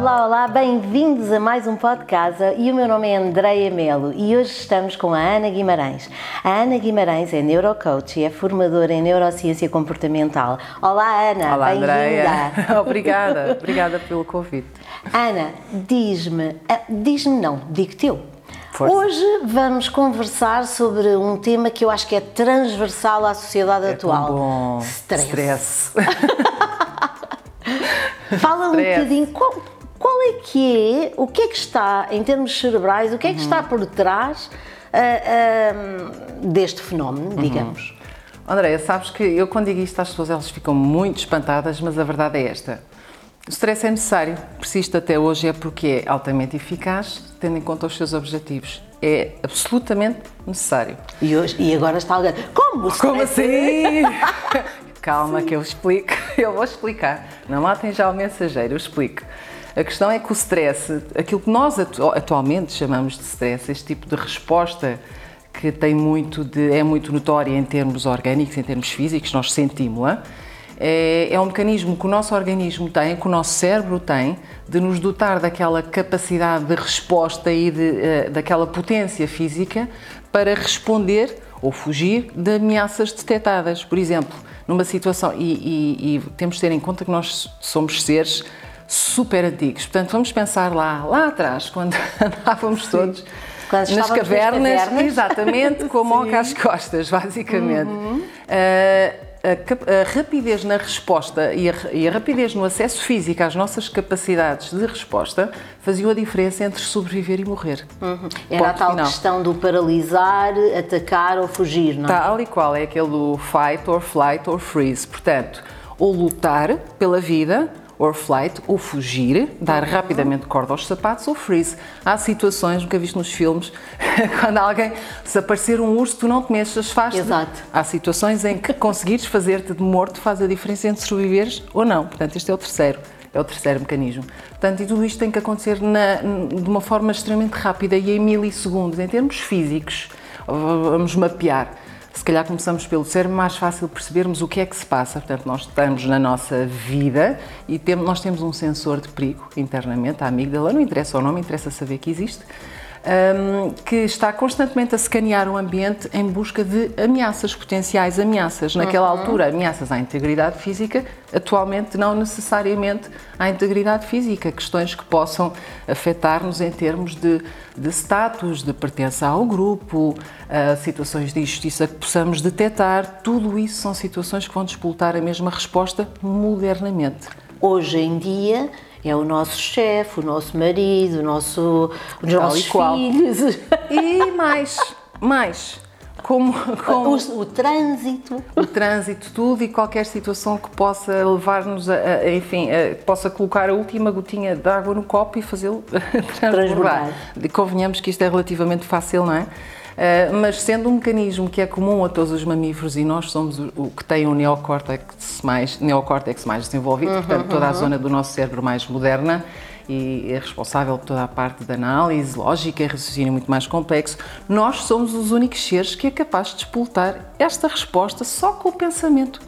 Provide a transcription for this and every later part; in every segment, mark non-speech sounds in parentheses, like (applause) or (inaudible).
Olá, olá, bem-vindos a mais um podcast e o meu nome é Andreia Melo e hoje estamos com a Ana Guimarães. A Ana Guimarães é neurocoach e é formadora em neurociência comportamental. Olá, Ana, Olá, bem-vinda. (laughs) obrigada, obrigada pelo convite. Ana, diz-me, ah, diz-me não, digo-te eu. Força. Hoje vamos conversar sobre um tema que eu acho que é transversal à sociedade É atual. bom. Stress. Stress. (laughs) Fala um Stress. bocadinho, qual, qual é que é, o que é que está, em termos cerebrais, o que é que Uhum. está por trás ah, ah, deste fenómeno, Uhum. digamos? Andréia, sabes que eu quando digo isto às pessoas elas ficam muito espantadas, mas a verdade é esta. O stress é necessário, persiste até hoje é porque é altamente eficaz, tendo em conta os seus objetivos. É absolutamente necessário. E, hoje, e agora está alguém, como? Como stress- assim? (laughs) Calma que eu explico, (laughs) eu vou explicar. Não matem já o mensageiro, eu explico. A questão é que o stress, aquilo que nós atu- atualmente chamamos de stress, este tipo de resposta que tem muito de, é muito notória em termos orgânicos, em termos físicos, nós sentimos-la, é, é um mecanismo que o nosso organismo tem, que o nosso cérebro tem, de nos dotar daquela capacidade de resposta e de, eh, daquela potência física para responder ou fugir de ameaças detectadas. Por exemplo, numa situação, e, e- e temos de ter em conta que nós somos seres super antigos, portanto vamos pensar lá, lá atrás, quando (laughs) andávamos todos Quando nas cavernas, cavernas. exatamente, com a (laughs) moca às costas, basicamente. Ah, a, cap- a rapidez na resposta e a, e a rapidez no acesso físico às nossas capacidades de resposta faziam a diferença entre sobreviver e morrer. Era a tal final. questão do paralisar, atacar ou fugir, não é? Tal e qual é aquele do fight or flight or freeze. Portanto, ou lutar pela vida, or flight, ou fugir, dar rapidamente corda aos sapatos, ou freeze. Há situações, nunca viste nos filmes, (laughs) quando alguém, se aparecer um urso, tu não te mexas, faz Exato. Há situações em que conseguires fazer-te de morto faz a diferença entre sobreviveres ou não. Portanto, este é o terceiro. É o terceiro mecanismo. Portanto, e tudo isto tem que acontecer na- de uma forma extremamente rápida e em milissegundos. Em termos físicos, vamos mapear. Se calhar começamos pelo cérebro, mais fácil percebermos o que é que se passa. Portanto, nós estamos na nossa vida e temos, nós temos um sensor de perigo internamente, a amígdala, não interessa o nome, interessa saber que existe, hum, que está constantemente a escanear o ambiente em busca de ameaças, potenciais ameaças. Naquela altura, ameaças à integridade física, atualmente não necessariamente à integridade física, questões que possam afetar-nos em termos de, de status, de pertença ao grupo, ah, situações de injustiça que possamos detectar, tudo isso são situações que vão disputar a mesma resposta modernamente. Hoje em dia é o nosso chefe, o nosso marido, o nosso, os nossos filhos, (laughs) E mais, mais, como, como o, o trânsito. o trânsito, tudo e qualquer situação que possa levar-nos a, a- enfim, a- possa colocar a última gotinha de água no copo e fazê-lo (laughs) Transbordar. transbordar. Convenhamos que isto é relativamente fácil, não é? Ah, mas sendo um mecanismo que é comum a todos os mamíferos e nós somos o, que tem o neocórtex mais, neocórtex mais desenvolvido, portanto toda a zona do nosso cérebro mais moderna e é responsável por toda a parte da análise lógica e raciocínio muito mais complexo, nós somos os únicos seres que é capaz de despoltar esta resposta só com o pensamento.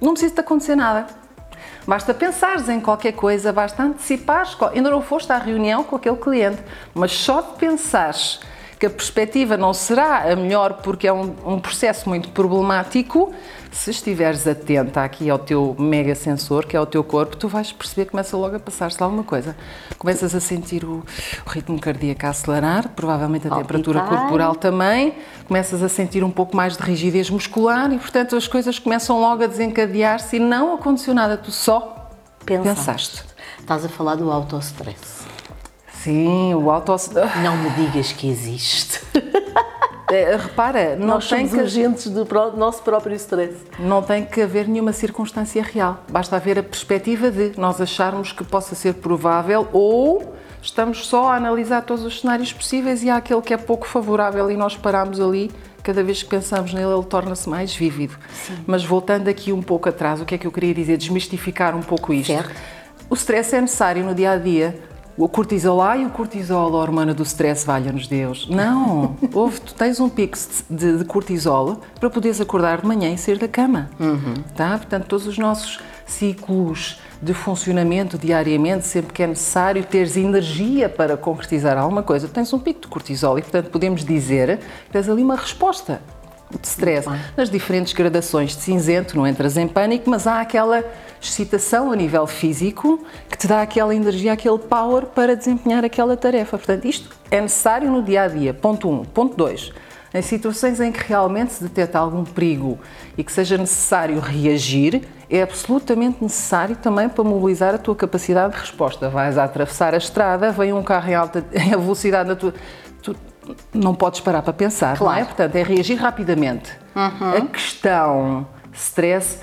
Não precisa de acontecer nada. Basta pensares em qualquer coisa, basta antecipares, ainda não foste à reunião com aquele cliente, mas só de pensares que a perspectiva não será a melhor porque é um, um processo muito problemático, se estiveres atenta aqui ao teu mega sensor, que é o teu corpo, tu vais perceber que começa logo a passar-se alguma coisa. Começas a sentir o, o ritmo cardíaco a acelerar, provavelmente a Palpitar. temperatura corporal também, começas a sentir um pouco mais de rigidez muscular e, portanto, as coisas começam logo a desencadear-se e não aconteceu nada, tu só pensaste. Estás a falar do autostress. Sim, o auto... Não me digas que existe. Eh, (laughs) Repara, não Nós tem, somos que, agentes do nosso próprio stress. não tem que haver nenhuma circunstância real. Basta haver a perspectiva de nós acharmos que possa ser provável ou estamos só a analisar todos os cenários possíveis e há aquele que é pouco favorável e nós paramos ali. Cada vez que pensamos nele, ele torna-se mais vívido. Mas voltando aqui um pouco atrás, o que é que eu queria dizer? Desmistificar um pouco isto. Certo. O stress é necessário no dia a dia. O cortisol, ai, o cortisol, a hormona do stress, valha-nos Deus. Não, (laughs) ouve, tu tens um pico de, de cortisol para poderes acordar de manhã e sair da cama. Tá? Portanto, todos os nossos ciclos de funcionamento diariamente, sempre que é necessário teres energia para concretizar alguma coisa, tens um pico de cortisol e, portanto, podemos dizer que tens ali uma resposta de stress, nas diferentes gradações de cinzento, não entras em pânico, mas há aquela excitação a nível físico que te dá aquela energia, aquele power para desempenhar aquela tarefa. Portanto, isto é necessário no dia a dia. Ponto 1. Um. Ponto 2. Em situações em que realmente se detecta algum perigo e que seja necessário reagir, é absolutamente necessário também para mobilizar a tua capacidade de resposta. Vais a atravessar a estrada, vem um carro em alta (laughs) em velocidade na tua. Tu não podes parar para pensar, claro. não é? Portanto, é reagir rapidamente. Uhum. A questão stress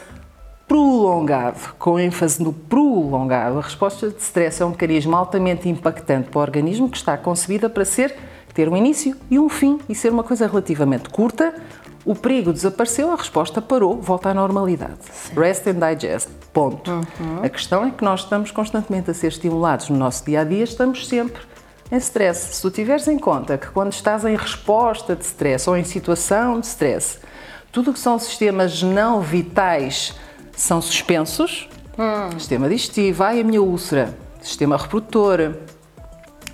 prolongado, com ênfase no prolongado, a resposta de stress é um mecanismo altamente impactante para o organismo que está concebida para ser ter um início e um fim e ser uma coisa relativamente curta. O perigo desapareceu, a resposta parou, volta à normalidade. Sim. Rest and digest. Ponto. Uhum. A questão é que nós estamos constantemente a ser estimulados no nosso dia a dia, estamos sempre em stress. Se tu tiveres em conta que quando estás em resposta de stress ou em situação de stress, tudo o que são sistemas não vitais são suspensos, hum. sistema digestivo, ai a minha úlcera, sistema reprodutor,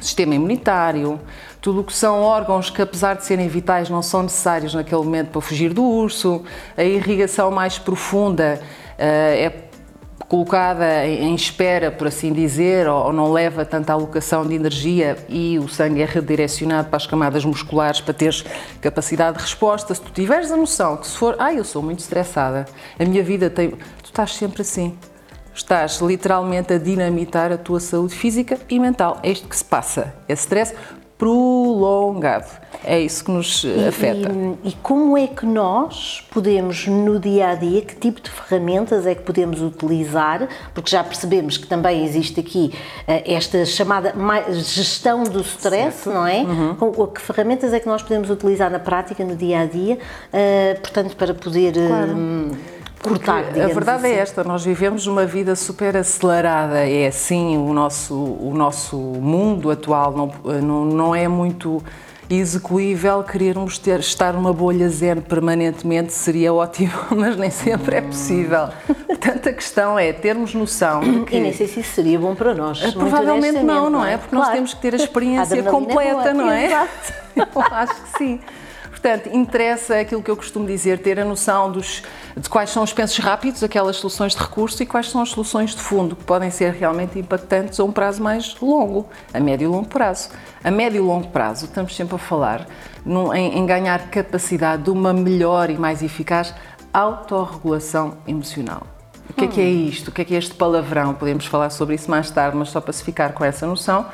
sistema imunitário, tudo o que são órgãos que, apesar de serem vitais, não são necessários naquele momento para fugir do urso, a irrigação mais profunda uh, é colocada em espera, por assim dizer, ou não leva tanta alocação de energia e o sangue é redirecionado para as camadas musculares para teres capacidade de resposta. Se tu tiveres a noção que se for, ah, eu sou muito estressada, a minha vida tem. Tu estás sempre assim. Estás literalmente a dinamitar a tua saúde física e mental. É isto que se passa. É stress prolongado. É isso que nos e, afeta. E, e, como é que nós podemos, no dia a dia, que tipo de ferramentas é que podemos utilizar? Porque já percebemos que também existe aqui uh, esta chamada gestão do stress, certo. não é? Uhum. Com, que ferramentas é que nós podemos utilizar na prática, no dia a dia, uh, portanto, para poder. Claro. Uh, cortar, A verdade é assim. é esta, nós vivemos uma vida super acelerada, é assim, o nosso, o nosso mundo atual não, não, não é muito execuível querermos ter, estar numa bolha zen permanentemente seria (laughs) ótimo, mas nem sempre é possível. Portanto, a questão é termos noção de (coughs) que... E nem sei se isso seria bom para nós. Provavelmente não, não é? Porque claro. nós temos que ter a (laughs) experiência completa, não é? (laughs) Exato. Eu acho que sim. Portanto, interessa aquilo que eu costumo dizer, ter a noção dos, de quais são os pensos rápidos, aquelas soluções de recurso, e quais são as soluções de fundo, que podem ser realmente impactantes a um prazo mais longo, a médio e longo prazo. A médio e longo prazo, estamos sempre a falar num, em, em ganhar capacidade de uma melhor e mais eficaz autorregulação emocional. O que é que é hum. isto? O que é que é este palavrão? Podemos falar sobre isso mais tarde, mas só para se ficar com essa noção,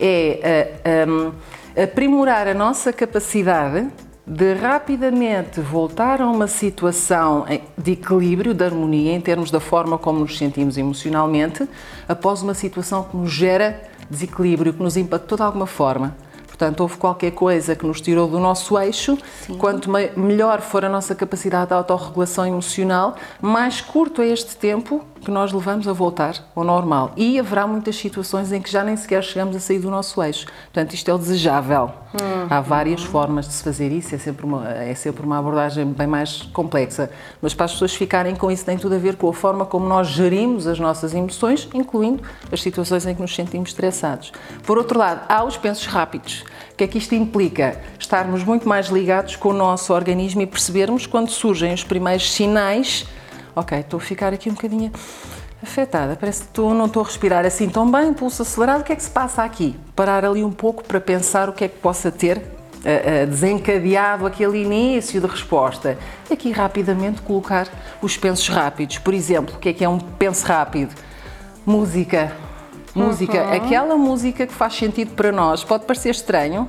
é uh, um, aprimorar a nossa capacidade de rapidamente voltar a uma situação de equilíbrio, de harmonia, em termos da forma como nos sentimos emocionalmente, após uma situação que nos gera desequilíbrio, que nos impactou de alguma forma. Portanto, houve qualquer coisa que nos tirou do nosso eixo. Sim. Quanto melhor for a nossa capacidade de autorregulação emocional, mais curto é este tempo que nós levamos a voltar ao normal. E haverá muitas situações em que já nem sequer chegamos a sair do nosso eixo. Portanto, isto é o desejável. Hum. Há várias formas de se fazer isso, é sempre, uma, é sempre uma abordagem bem mais complexa. Mas para as pessoas ficarem com isso, tem tudo a ver com a forma como nós gerimos as nossas emoções, incluindo as situações em que nos sentimos estressados. Por outro lado, há os pensos rápidos. O que é que isto implica? Estarmos muito mais ligados com o nosso organismo e percebermos quando surgem os primeiros sinais ok, estou a ficar aqui um bocadinho afetada, parece que estou, não estou a respirar assim tão bem, pulso acelerado, o que é que se passa aqui? Parar ali um pouco para pensar o que é que possa ter uh, uh, desencadeado aquele início de resposta. Aqui rapidamente colocar os pensos rápidos. Por exemplo, o que é que é um penso rápido? Música. Música, uhum. aquela música que faz sentido para nós. Pode parecer estranho,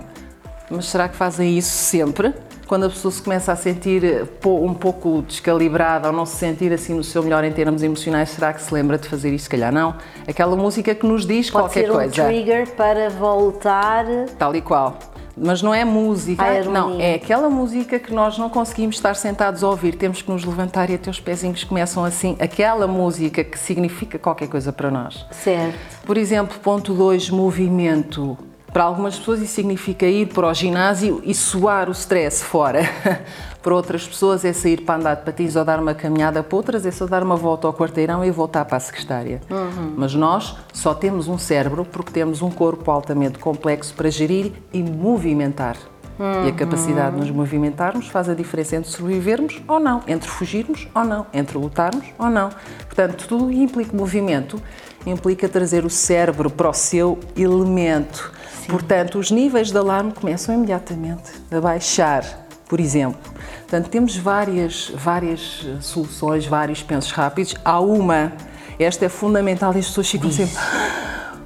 mas será que fazem isso sempre? Quando a pessoa se começa a sentir eh, um pouco descalibrada ou não se sentir assim no seu melhor em termos emocionais, será que se lembra de fazer isso? Se calhar não. Aquela música que nos diz Pode qualquer coisa. Pode ser um trigger para voltar. Tal e qual. Mas não é música, não, é aquela música que nós não conseguimos estar sentados a ouvir, temos que nos levantar e até os pezinhos começam assim, aquela música que significa qualquer coisa para nós. Certo. Por exemplo, ponto 2, movimento. Para algumas pessoas isso significa ir para o ginásio e suar o stress fora. (laughs) Para outras pessoas é sair para andar de patins ou dar uma caminhada, para outras é só dar uma volta ao quarteirão e voltar para a secretária. Uhum. Mas nós só temos um cérebro porque temos um corpo altamente complexo para gerir e movimentar. Uhum. E a capacidade de nos movimentarmos faz a diferença entre sobrevivermos ou não, entre fugirmos ou não, entre lutarmos ou não. Portanto, tudo implica movimento, implica trazer o cérebro para o seu elemento. Sim. Portanto, os níveis de alarme começam imediatamente a baixar, por exemplo. Portanto, temos várias, várias soluções, vários pensos rápidos. Há uma, esta é fundamental e as pessoas ficam sempre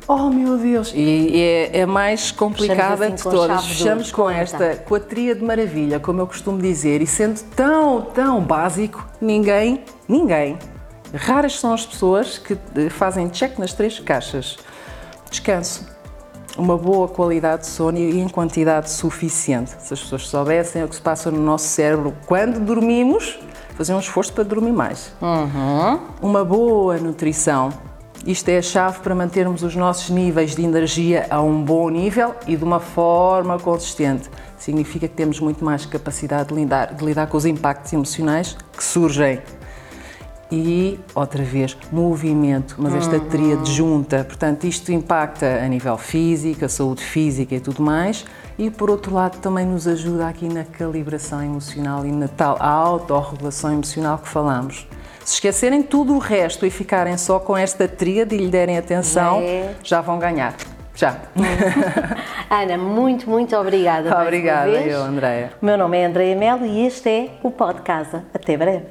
Oh meu Deus! E é, é mais complicada assim de todas. Fechamos com esta, com a tria de maravilha, como eu costumo dizer, e sendo tão, tão básico, ninguém, ninguém, raras são as pessoas que eh, fazem check nas três caixas. Descanso, uma boa qualidade de sono e em quantidade suficiente. Se as pessoas soubessem o que se passa no nosso cérebro quando dormimos, fazer um esforço para dormir mais. Uhum. Uma boa nutrição, isto é a chave para mantermos os nossos níveis de energia a um bom nível e de uma forma consistente. Significa que temos muito mais capacidade de lidar, de lidar com os impactos emocionais que surgem. E, outra vez, movimento, mas esta tríade junta. Portanto, isto impacta a nível físico, a saúde física e tudo mais. E, por outro lado, também nos ajuda aqui na calibração emocional e na tal autorregulação emocional que falamos. Se esquecerem tudo o resto e ficarem só com esta tríade e lhe derem atenção, é. já vão ganhar. Já. (laughs) Ana, muito, muito obrigada. Obrigada, eu, Andréia. Meu nome é Andréia Melo e este é o Pod Casa. Até breve.